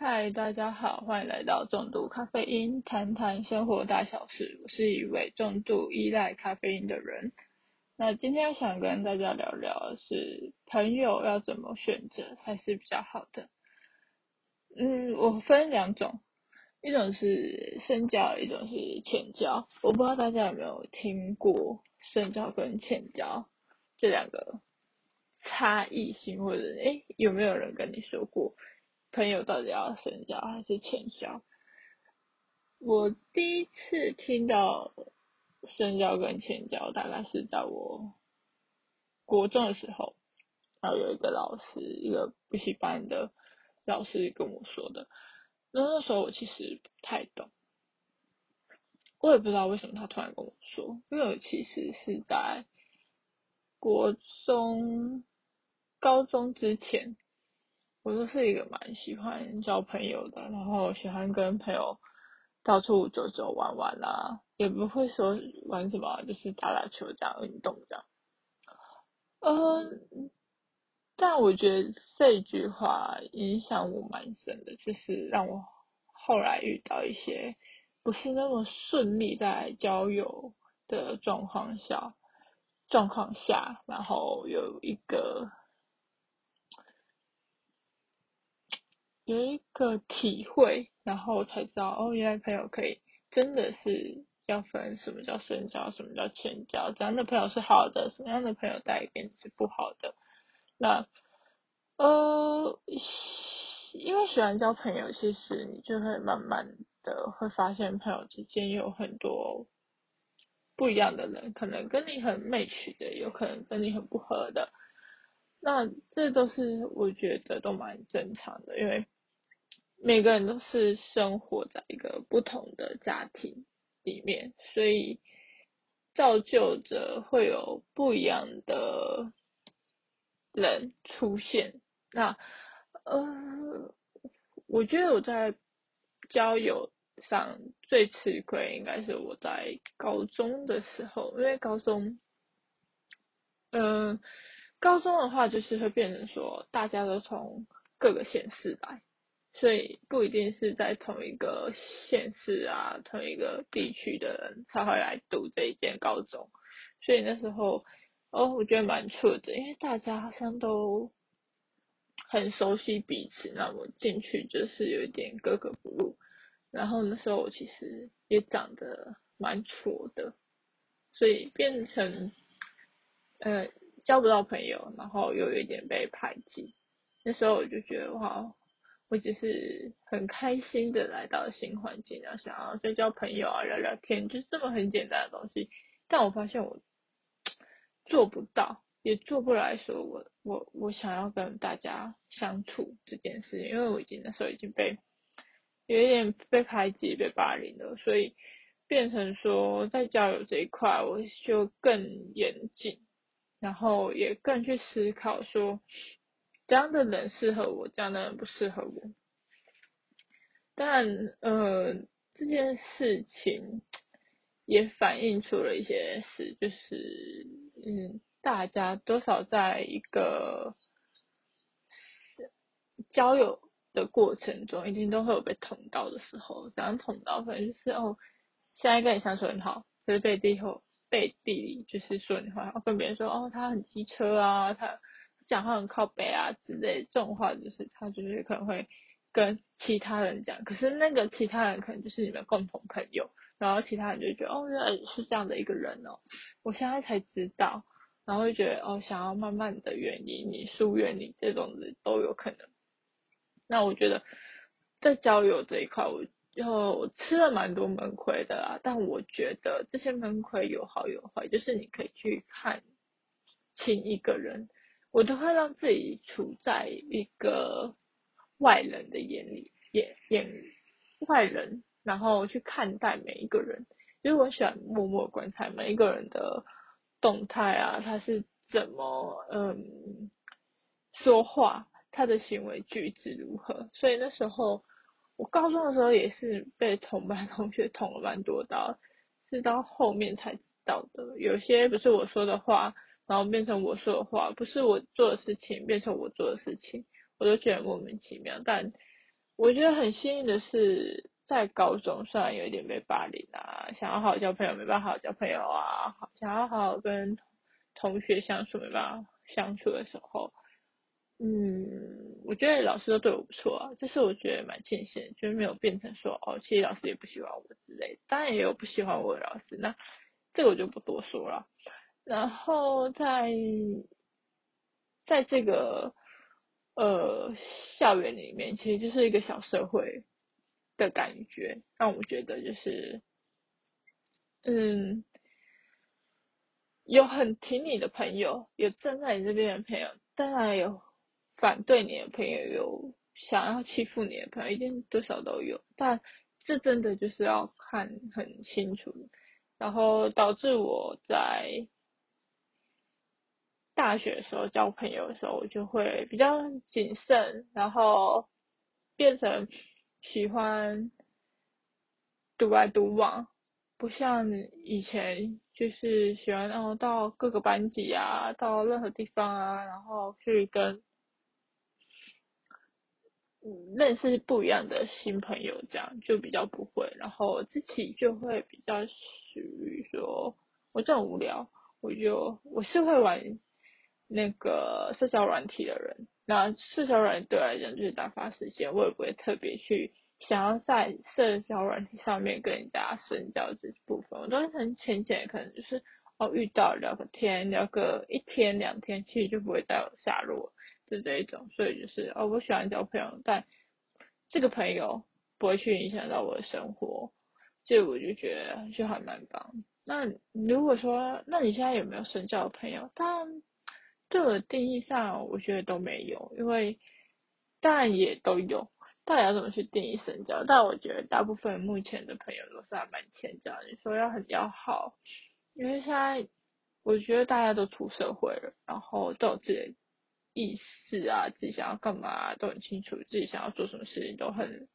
嗨，大家好，欢迎来到重度咖啡因，谈谈生活大小事。我是一位重度依赖咖啡因的人。那今天想跟大家聊聊的是朋友要怎么选择才是比较好的。嗯，我分两种，一种是深交，一种是浅交。我不知道大家有没有听过深交跟浅交这两个差异性，或者诶有没有人跟你说过？朋友到底要深交还是浅交？我第一次听到深交跟浅交，大概是在我国中的时候，然后有一个老师，一个补习班的老师跟我说的。那那时候我其实不太懂，我也不知道为什么他突然跟我说，因为我其实是在国中、高中之前。我都是一个蛮喜欢交朋友的，然后喜欢跟朋友到处走走玩玩啦，也不会说玩什么，就是打打球这样运动这样。嗯，但我觉得这句话影响我蛮深的，就是让我后来遇到一些不是那么顺利在交友的状况下，状况下，然后有一个。有一个体会，然后才知道哦，原来朋友可以真的是要分什么叫深交，什么叫浅交，怎样的朋友是好的，什么样的朋友带给你是不好的。那呃，因为喜欢交朋友，其实你就会慢慢的会发现朋友之间有很多不一样的人，可能跟你很 match 的，有可能跟你很不合的。那这都是我觉得都蛮正常的，因为。每个人都是生活在一个不同的家庭里面，所以造就着会有不一样的人出现。那呃，我觉得我在交友上最吃亏，应该是我在高中的时候，因为高中，嗯，高中的话就是会变成说，大家都从各个县市来。所以不一定是在同一个县市啊，同一个地区的人才会来读这一间高中。所以那时候，哦，我觉得蛮错的，因为大家好像都很熟悉彼此，那我进去就是有一点格格不入。然后那时候我其实也长得蛮挫的，所以变成呃交不到朋友，然后又有一点被排挤。那时候我就觉得哇。我只是很开心的来到新环境，然后想要再交朋友啊，聊聊天，就这么很简单的东西。但我发现我做不到，也做不来说我我我想要跟大家相处这件事，因为我已经那时候已经被有一点被排挤、被霸凌了，所以变成说在交友这一块，我就更严谨，然后也更去思考说。这样的人适合我，这样的人不适合我。但呃，这件事情也反映出了一些事，就是嗯，大家多少在一个交友的过程中，一定都会有被捅到的时候。怎样捅到？可能就是哦，现在跟你相处很好，可是背地后背地里就是说你坏话，跟别人说哦，他很机车啊，他。讲话很靠北啊之类这种话，就是他就是可能会跟其他人讲，可是那个其他人可能就是你们共同朋友，然后其他人就觉得哦原来是这样的一个人哦，我现在才知道，然后就觉得哦想要慢慢的远离你、疏远你这种的都有可能。那我觉得在交友这一块，我就我吃了蛮多闷亏的啦，但我觉得这些闷亏有好有坏，就是你可以去看清一个人。我都会让自己处在一个外人的眼里，眼眼外人，然后去看待每一个人。因为我喜欢默默观察每一个人的动态啊，他是怎么嗯说话，他的行为举止如何。所以那时候我高中的时候也是被同班 同学捅了蛮多刀，是到后面才知道的。有些不是我说的话。然后变成我说的话，不是我做的事情变成我做的事情，我都觉得莫名其妙。但我觉得很幸运的是，在高中虽然有一点被霸凌啊，想要好好交朋友没办法好好交朋友啊，想要好好跟同学相处没办法相处的时候，嗯，我觉得老师都对我不错啊，这是我觉得蛮庆幸，就是没有变成说哦，其实老师也不喜欢我之类，当然也有不喜欢我的老师，那这个我就不多说了。然后在在这个。呃，校园里面其实就是一个小社会的感觉，让我觉得就是，嗯，有很挺你的朋友，有站在你这边的朋友，当然有反对你的朋友，有想要欺负你的朋友，一定多少都有。但这真的就是要看很清楚，然后导致我在。大学的时候交朋友的时候，我就会比较谨慎，然后变成喜欢独来独往，不像以前就是喜欢然后到各个班级啊，到任何地方啊，然后去跟认识不一样的新朋友，这样就比较不会，然后自己就会比较属于说，我这种无聊，我就我是会玩。那个社交软体的人，那社交软体对我来讲就是打发时间，我也不会特别去想要在社交软体上面跟人家深交这部分，我都是很浅浅，可能就是哦遇到聊个天，聊个一天两天，其实就不会再有下落，就这一种，所以就是哦我喜欢交朋友，但这个朋友不会去影响到我的生活，这我就觉得就还蛮棒。那如果说，那你现在有没有深交的朋友？当然。对我的定义上，我觉得都没有，因为当然也都有，到底要怎么去定义深交？但我觉得大部分目前的朋友都是还蛮浅交。你说要很要好，因为现在我觉得大家都出社会了，然后都有自己的意识啊，自己想要干嘛都很清楚，自己想要做什么事情都很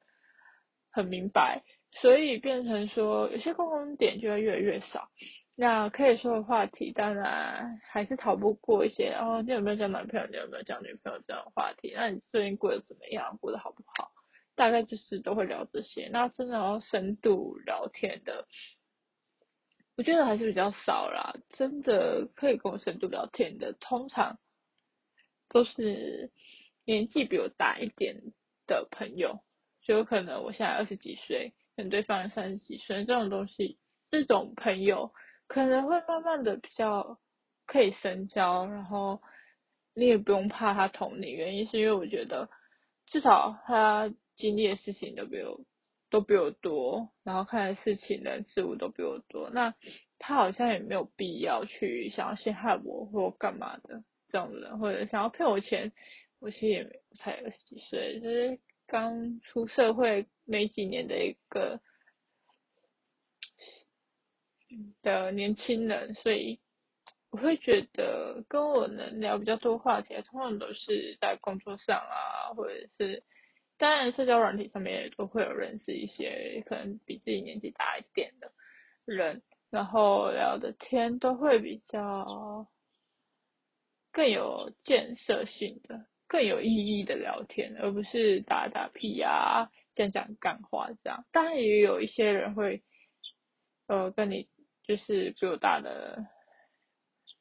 很明白，所以变成说有些共同点就会越来越少。那可以说的话题，当然还是逃不过一些哦。你有没有交男朋友？你有没有交女朋友？这种话题。那你最近过得怎么样？过得好不好？大概就是都会聊这些。那真的要深度聊天的，我觉得还是比较少啦。真的可以跟我深度聊天的，通常都是年纪比我大一点的朋友。就有可能我现在二十几岁，可能对方三十几岁，这种东西，这种朋友。可能会慢慢的比较可以深交，然后你也不用怕他捅你，原因是因为我觉得至少他经历的事情都比我都比我多，然后看的事情人事物都比我多，那他好像也没有必要去想要陷害我或干嘛的这种人，或者想要骗我钱，我其实也没才二十几岁，就是刚出社会没几年的一个。的年轻人，所以我会觉得跟我能聊比较多话题，通常都是在工作上啊，或者是当然社交软体上面也都会有认识一些可能比自己年纪大一点的人，然后聊的天都会比较更有建设性的、更有意义的聊天，而不是打打屁啊、讲讲干话这样。当然也有一些人会呃跟你。就是比我大的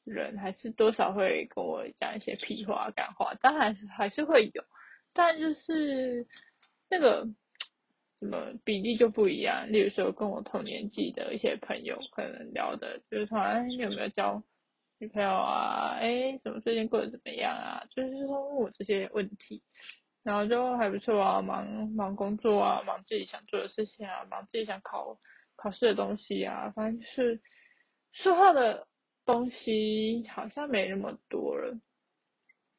人，还是多少会跟我讲一些屁话、干话，当然还是会有，但就是那个什么比例就不一样。例如说，跟我同年纪的一些朋友，可能聊的就是说，哎，你有没有交女朋友啊？哎，怎么最近过得怎么样啊？就是说问我这些问题，然后就还不错啊，忙忙工作啊，忙自己想做的事情啊，忙自己想考。考试的东西啊，反正就是说话的东西好像没那么多了。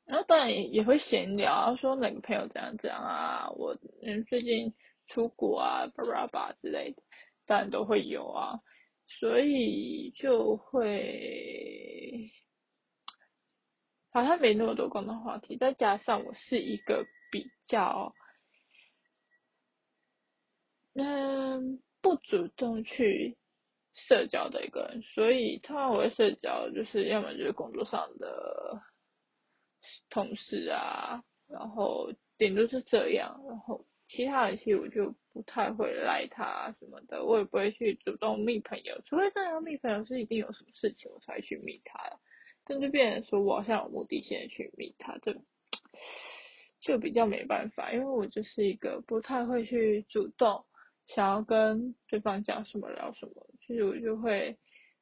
然后当然也也会闲聊，说哪个朋友怎样怎样啊，我嗯最近出国啊，巴拉巴之类的，当然都会有啊。所以就会好像没那么多共同话题，再加上我是一个比较嗯。不主动去社交的一个人，所以通常我会社交，就是要么就是工作上的同事啊，然后顶多是这样，然后其他人其实我就不太会赖他什么的，我也不会去主动密朋友，除非真的要密朋友是一定有什么事情我才去密他，但就变成说我好像有目的性的去密他，就就比较没办法，因为我就是一个不太会去主动想要跟对方讲什么聊什么，其实我就会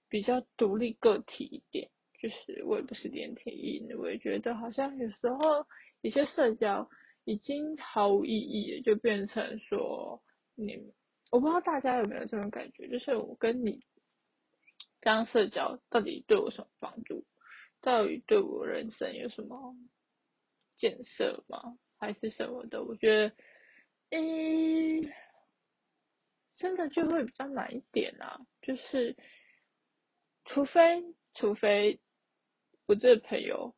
比较独立个体一点，就是我也不是连体婴，我也觉得好像有时候一些社交。已经毫无意义，就变成说你，我不知道大家有没有这种感觉，就是我跟你这样社交到底对我什么帮助，到底对我人生有什么建设吗？还是什么的？我觉得，诶，真的就会比较难一点啊，就是除非除非我这个朋友。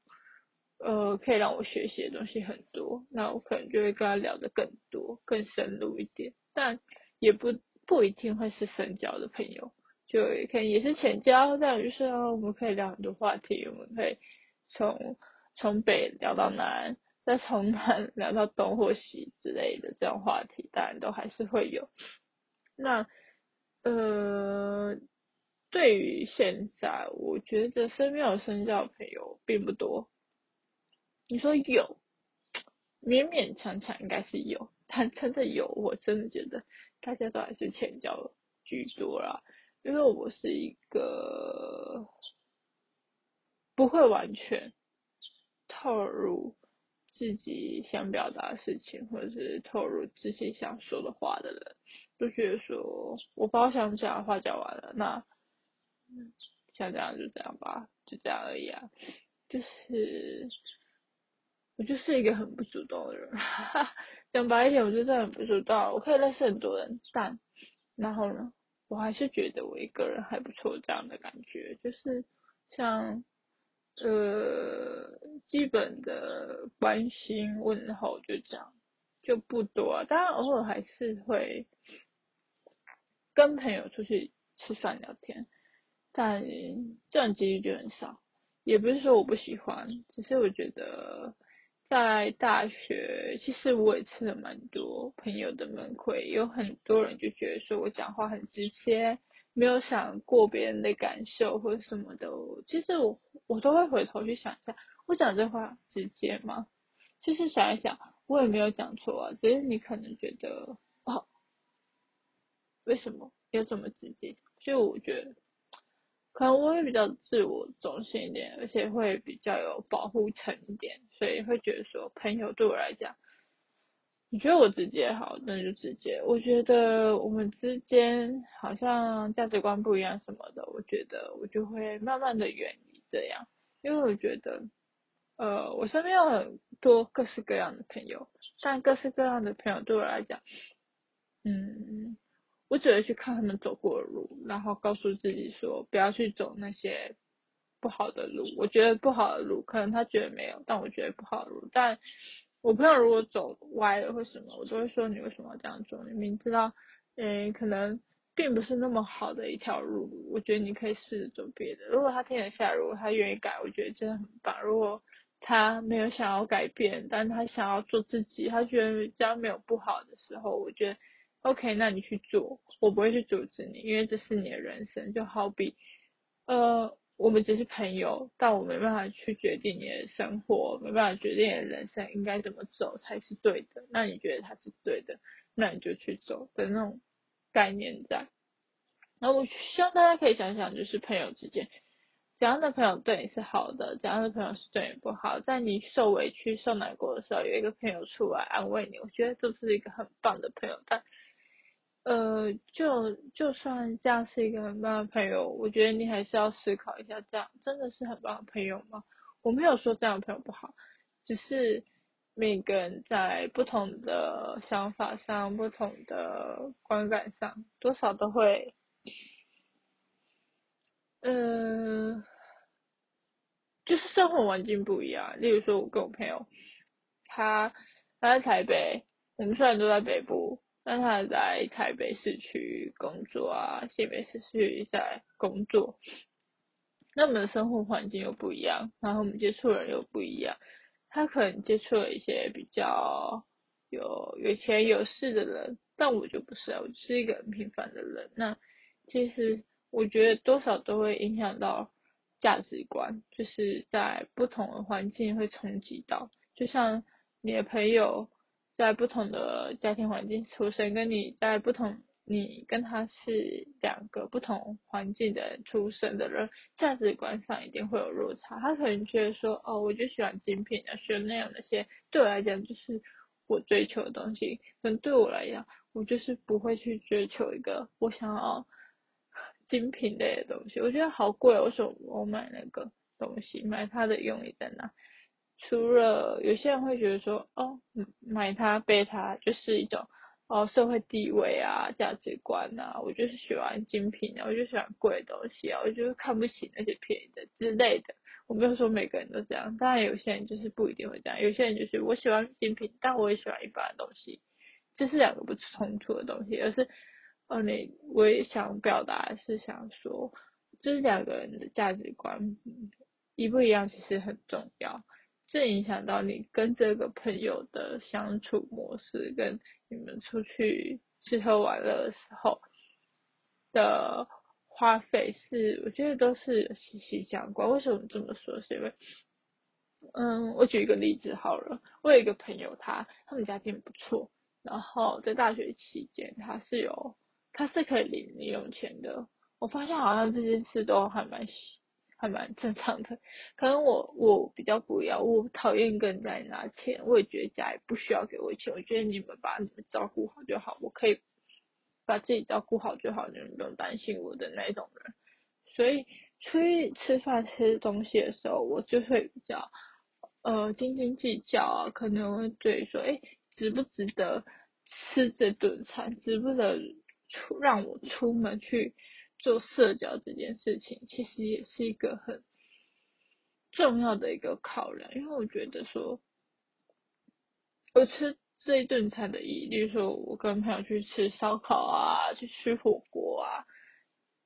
呃，可以让我学习的东西很多，那我可能就会跟他聊的更多、更深入一点，但也不不一定会是深交的朋友，就可能也是浅交，但就是我们可以聊很多话题，我们可以从从北聊到南，再从南 聊到东或西之类的这种话题，当然都还是会有。那呃，对于现在，我觉得身边有深交的朋友并不多。你说有，勉勉强强应该是有，但真的有，我真的觉得大家都还是浅交居多啦。因为我是一个不会完全透露自己想表达的事情，或者是透露自己想说的话的人，就觉得说我把我想讲的话讲完了，那像这样就这样吧，就这样而已啊，就是。我就是一个很不主动的人，讲白一点，我就真的很不主动。我可以认识很多人，但然后呢，我还是觉得我一个人还不错，这样的感觉，就是像呃基本的关心问候就这样，就不多。当然偶尔还是会跟朋友出去吃饭聊天，但这样几率就很少。也不是说我不喜欢，只是我觉得。在大学，其实我也吃了蛮多朋友的门亏，有很多人就觉得说我讲话很直接，没有想过别人的感受或者什么的。其实我我都会回头去想一下，我讲这话直接吗？就是想一想，我也没有讲错啊，只是你可能觉得，为什么要这么直接？就我觉得。可能我会比较自我中心一点，而且会比较有保护层一点，所以会觉得说朋友对我来讲，你觉得我直接好，那就直接。我觉得我们之间好像价值观不一样什么的，我觉得我就会慢慢的远离这样，因为我觉得，呃，我身边有很多各式各样的朋友，但各式各样的朋友对我来讲，嗯。我只会去看他们走过的路，然后告诉自己说不要去走那些不好的路。我觉得不好的路，可能他觉得没有，但我觉得不好的路。但我朋友如果走歪了或什么，我都会说你为什么要这样做？你明知道，嗯，可能并不是那么好的一条路，我觉得你可以试着走别的。如果他听得下，如果他愿意改，我觉得真的很棒。如果他没有想要改变，但他想要做自己，他觉得这样没有不好的时候，我觉得。OK，那你去做，我不会去阻止你，因为这是你的人生。就好比，呃，我们只是朋友，但我没办法去决定你的生活，没办法决定你的人生应该怎么走才是对的。那你觉得它是对的，那你就去走的那种概念在。那我希望大家可以想想，就是朋友之间，怎样的朋友对你是好的，怎样的朋友是对你不好。在你受委屈、受难过的时候，有一个朋友出来安慰你，我觉得这是一个很棒的朋友。但呃，就就算这样是一个很棒的朋友，我觉得你还是要思考一下，这样真的是很棒的朋友吗？我没有说这样的朋友不好，只是每个人在不同的想法上、不同的观感上，多少都会，呃，就是生活环境不一样。例如说，我跟我朋友，他他在台北，我们虽然都在北部。那他在台北市区工作啊，新北市区在工作，那我们的生活环境又不一样，然后我们接触人又不一样，他可能接触了一些比较有有钱有势的人，但我就不是啊，我就是一个很平凡的人。那其实我觉得多少都会影响到价值观，就是在不同的环境会冲击到，就像你的朋友在不同的家庭环境出生，跟你在不同。你跟他是两个不同环境的出生的人，价值观上一定会有落差。他可能觉得说，哦，我就喜欢精品的，喜欢那样那些，对我来讲就是我追求的东西。可能对我来讲，我就是不会去追求一个我想要精品类的东西。我觉得好贵，为什么我买那个东西？买它的用意在哪？除了有些人会觉得说，哦，买它背它就是一种。哦，社会地位啊，价值观啊，我就是喜欢精品啊，我就喜欢贵的东西啊，我就是看不起那些便宜的之类的。我没有说每个人都这样，当然有些人就是不一定会这样。有些人就是我喜欢精品，但我也喜欢一般的东西，这是两个不冲突的东西，而是，哦，你我也想表达是想说，这是两个人的价值观一不一样，其实很重要。这影响到你跟这个朋友的相处模式，跟你们出去吃喝玩乐的时候的花费是，我觉得都是息息相关。为什么这么说？是因为，嗯，我举一个例子好了，我有一个朋友，他他们家庭不错，然后在大学期间，他是有他是可以领零用钱的。我发现好像这件事都还蛮。还蛮正常的，可能我我比较不要，我讨厌跟人家拿钱，我也觉得家里不需要给我钱，我觉得你们把你们照顾好就好，我可以把自己照顾好就好，你们不用担心我的那种人。所以出去吃饭吃东西的时候，我就会比较呃斤斤计较啊，可能会对说，哎，值不值得吃这顿餐，值不值得出让我出门去。做社交这件事情，其实也是一个很重要的一个考量，因为我觉得说，我吃这一顿餐的意义，例如说我跟朋友去吃烧烤啊，去吃火锅啊，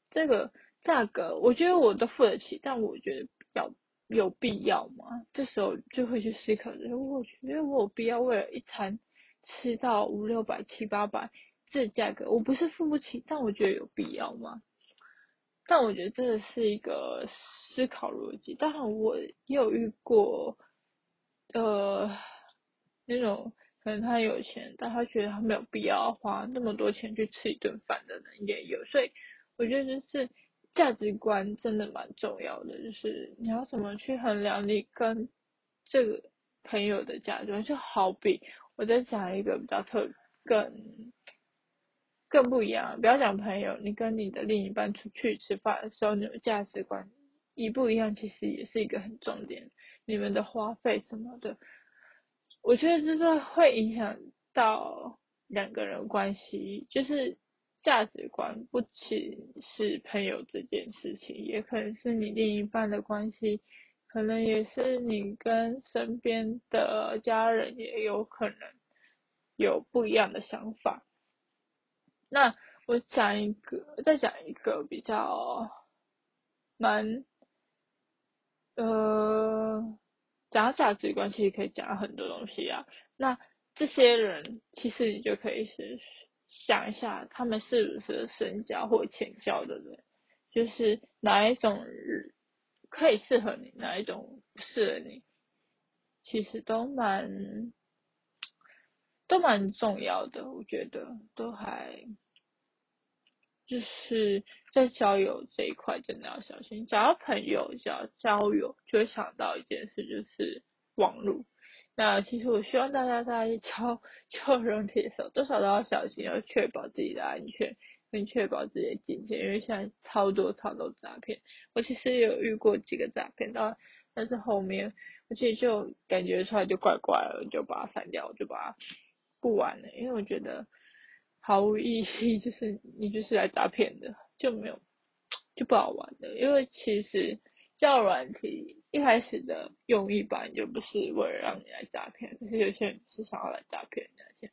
这个价格我觉得我都付得起，但我觉得要有必要吗？这时候就会去思考，我觉得我有必要为了一餐吃到五六百、七八百这价格，我不是付不起，但我觉得有必要吗？但我觉得这是一个思考逻辑。当然，我也有遇过，呃，那种可能他有钱，但他觉得他没有必要花那么多钱去吃一顿饭的人也有。所以，我觉得就是价值观真的蛮重要的，就是你要怎么去衡量你跟这个朋友的价值观。就好比我在讲一个比较特更。更不一样，不要讲朋友，你跟你的另一半出去吃饭的时候，你的价值观一不一样，其实也是一个很重点。你们的花费什么的，我觉得这是会影响到两个人关系，就是价值观不仅是朋友这件事情，也可能是你另一半的关系，可能也是你跟身边的家人也有可能有不一样的想法。那我讲一个，再讲一个比较蛮，呃，讲价值观其实可以讲很多东西啊。那这些人其实你就可以是想一下，他们是不是深交或浅交的人，就是哪一种可以适合你，哪一种不适合你，其实都蛮。都蛮重要的，我觉得都还就是在交友这一块真的要小心。找到朋友交交友，就会想到一件事，就是网络。那其实我希望大家在 交交人的时候，多少都要小心，要确保自己的安全，跟确保自己的金钱，因为现在超多超多诈骗。我其实有遇过几个诈骗，但但是后面我其实就感觉出来就怪怪了，就把它删掉，就把它。不玩了，因为我觉得毫无意义，就是你就是来诈骗的，就没有就不好玩的。因为其实教软体一开始的用意吧就不是为了让你来诈骗，可是有些人是想要来诈骗的，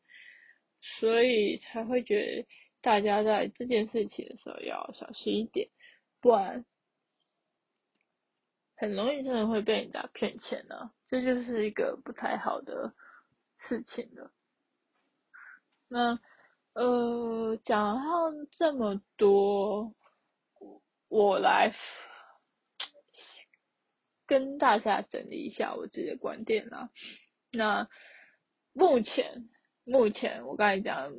所以才会觉得大家在这件事情的时候要小心一点，不然很容易真的会被人家骗钱呢。这就是一个不太好的事情了。那呃，讲到这么多，我来跟大家整理一下我自己的观点啦。那目前，目前我刚才讲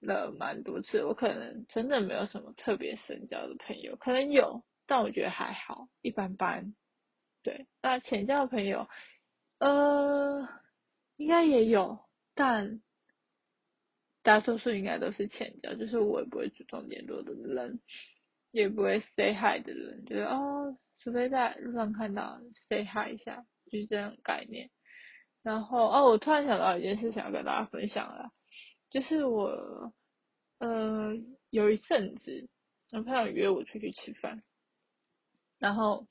了蛮多次，我可能真的没有什么特别深交的朋友，可能有，但我觉得还好，一般般。对，那浅交的朋友，呃，应该也有，但大多数应该都是前脚，就是我也不会主动联络的人，也不会 say hi 的人，就是哦，除非在路上看到 say hi 一下，就是这种概念。然后哦，我突然想到一件事，想要跟大家分享了，就是我呃有一阵子，男朋友约我出去吃饭，然后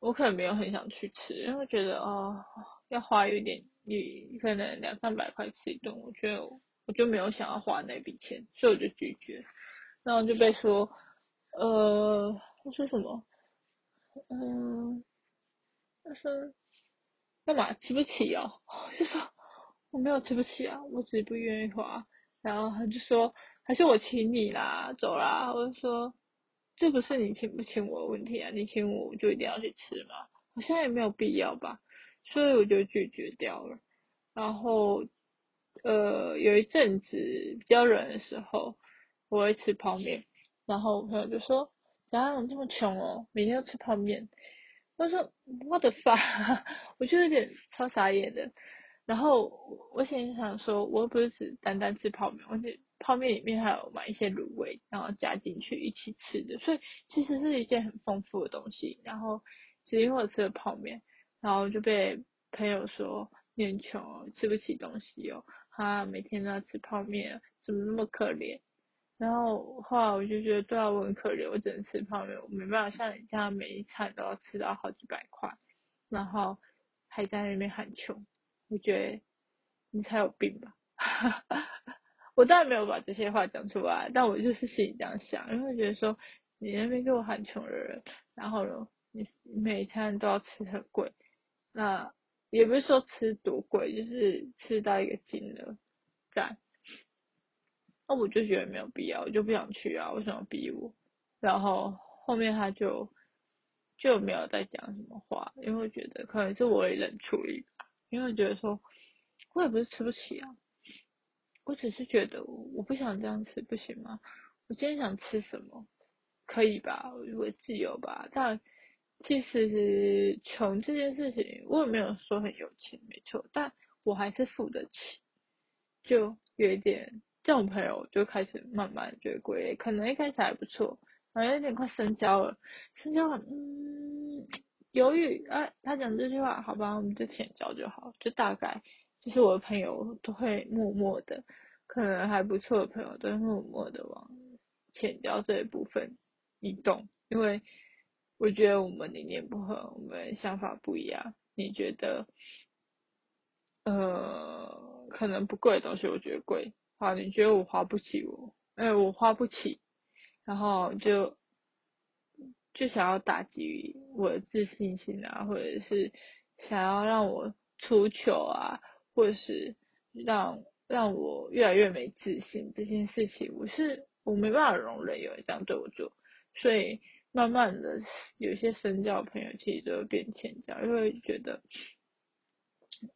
我可能没有很想去吃，因为觉得哦要花有点，你可能两三百块吃一顿，我觉得我就没有想要花那笔钱，所以我就拒绝，然后就被说呃他说什么，嗯，他说。干嘛吃不起哦？就说我没有吃不起啊，我只是不愿意花。然后他就说还是我请你啦，走啦。我就说这不是你请不请我的问题啊，你请我我就一定要去吃吗？好像也没有必要吧，所以我就拒绝掉了。然后呃有一阵子比较冷的时候，我会吃泡面。然后我朋友就说：怎样这么穷哦，每天要吃泡面？我说我的发，我就有点超傻眼的。然后我现在想说，我又不是只单单吃泡面，而且泡面里面还有买一些卤味，然后加进去一起吃的，所以其实是一件很丰富的东西。然后只因为我吃了泡面，然后就被朋友说你很穷，吃不起东西哦，他每天都要吃泡面，怎么那么可怜？然后后来我就觉得，对啊，我很可怜，我只能吃泡面，我没办法像你这样每一餐都要吃到好几百块，然后还在那边喊穷，我觉得你才有病吧。我当然没有把这些话讲出来，但我就是心里这样想，因为觉得说你那边给我喊穷的人，然后呢，你每一餐都要吃很贵，那也不是说吃多贵，就是吃到一个金额在。那我就觉得没有必要，我就不想去啊，为什么逼我？然后后面他就就没有再讲什么话，因为我觉得可能是我也冷处理吧，因为我觉得说我也不是吃不起啊，我只是觉得我不想这样吃，不行吗？我今天想吃什么，可以吧？我自由吧？但其实穷这件事情，我也没有说很有钱，没错，但我还是付得起，就有一点。这种朋友就开始慢慢觉得贵，可能一开始还不错，好像有点快深交了，深交很，嗯，犹豫，哎，他讲这句话，好吧，我们就浅交就好，就大概，就是我的朋友都会默默的，可能还不错的朋友都会默默的往浅交这一部分移动，因为我觉得我们理念不合，我们想法不一样，你觉得，呃，可能不贵的东西，我觉得贵。好，你觉得我花不起我，哎，我花不起，然后就就想要打击我的自信心啊，或者是想要让我出糗啊，或者是让让我越来越没自信这件事情，我是我没办法容忍有人这样对我做，所以慢慢的有些深交朋友其实就会变浅交，因为觉得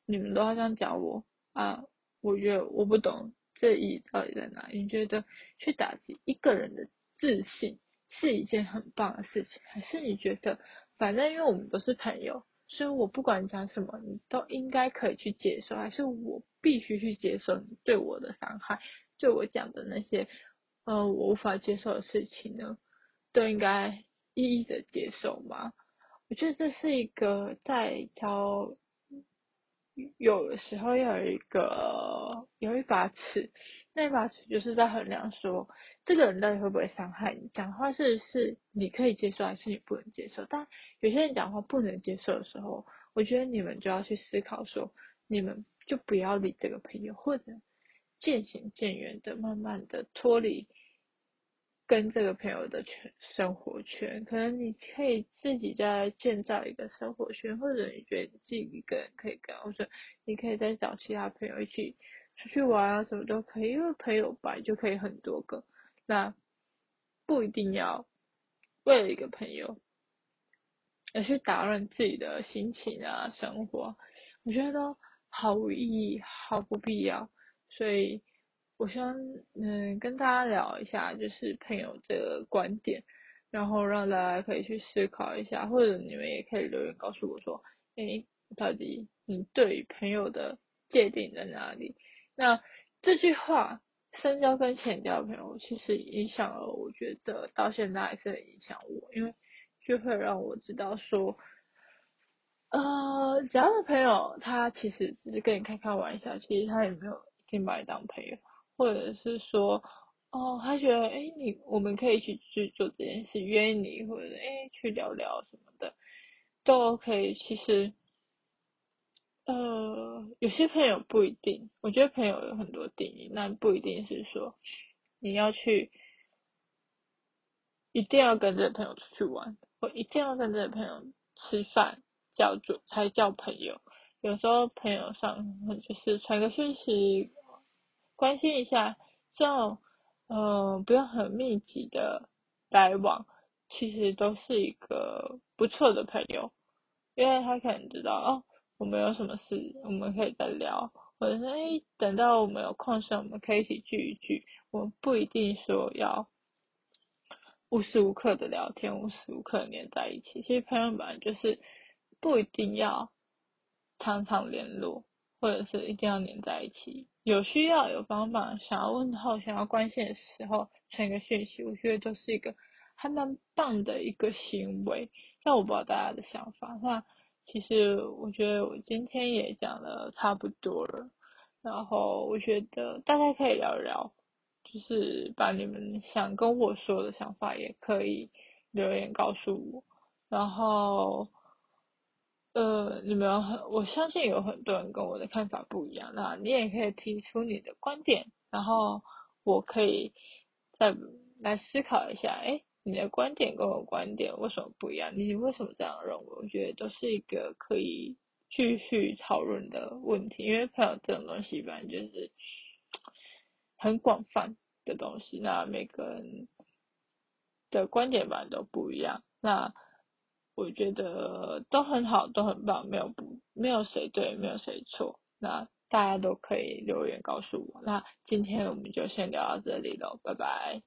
你们都好像讲我啊，我觉得我不懂。这意义到底在哪？你觉得去打击一个人的自信是一件很棒的事情，还是你觉得反正因为我们都是朋友，所以我不管讲什么，你都应该可以去接受，还是我必须去接受你对我的伤害，对我讲的那些呃我无法接受的事情呢？都应该一一的接受吗？我觉得这是一个在交。有的时候要有一个有一把尺，那把尺就是在衡量说这个人到底会不会伤害你，讲话是是你可以接受还是你不能接受。但有些人讲话不能接受的时候，我觉得你们就要去思考说，你们就不要理这个朋友，或者渐行渐远的，慢慢的脱离。跟这个朋友的圈生活圈，可能你可以自己再建造一个生活圈，或者你觉得自己一个人可以跟，或者你可以再找其他朋友一起出去玩啊什么都可以，因为朋友吧就可以很多个，那不一定要为了一个朋友而去打乱自己的心情啊生活，我觉得都毫无意义，毫不必要，所以。我希望嗯跟大家聊一下，就是朋友这个观点，然后让大家可以去思考一下，或者你们也可以留言告诉我说，诶，到底你对朋友的界定在哪里？那这句话，深交跟浅交朋友，其实影响了，我觉得到现在还是很影响我，因为就会让我知道说，呃，只要的朋友他其实只是跟你开开玩笑，其实他也没有一定把你当朋友。或者是说，哦，他觉得，哎，你我们可以一起去做这件事，约你，或者哎去聊聊什么的，都可以。其实，呃，有些朋友不一定，我觉得朋友有很多定义，那不一定是说你要去，一定要跟这个朋友出去玩，或一定要跟这个朋友吃饭，叫做才叫朋友。有时候朋友上就是传个讯息。关心一下，这种嗯不用很密集的来往，其实都是一个不错的朋友，因为他可能知道哦，我们有什么事，我们可以再聊，或者是哎等到我们有空时，我们可以一起聚一聚。我们不一定说要无时无刻的聊天，无时无刻黏在一起。其实朋友本来就是不一定要常常联络。或者是一定要黏在一起，有需要有帮忙，想要问候、想要关心的时候传个讯息，我觉得都是一个还蛮棒的一个行为。但我不知道大家的想法。那其实我觉得我今天也讲的差不多了，然后我觉得大家可以聊一聊，就是把你们想跟我说的想法也可以留言告诉我，然后。呃，你们很，我相信有很多人跟我的看法不一样，那你也可以提出你的观点，然后我可以再来思考一下，哎，你的观点跟我观点为什么不一样？你为什么这样认为？我觉得都是一个可以继续讨论的问题，因为朋友这种东西，反正就是 很广泛的东西，那每个人的观点吧都不一样，那。我觉得都很好，都很棒，没有不没有谁对，没有谁错。那大家都可以留言告诉我。那今天我们就先聊到这里喽，拜拜。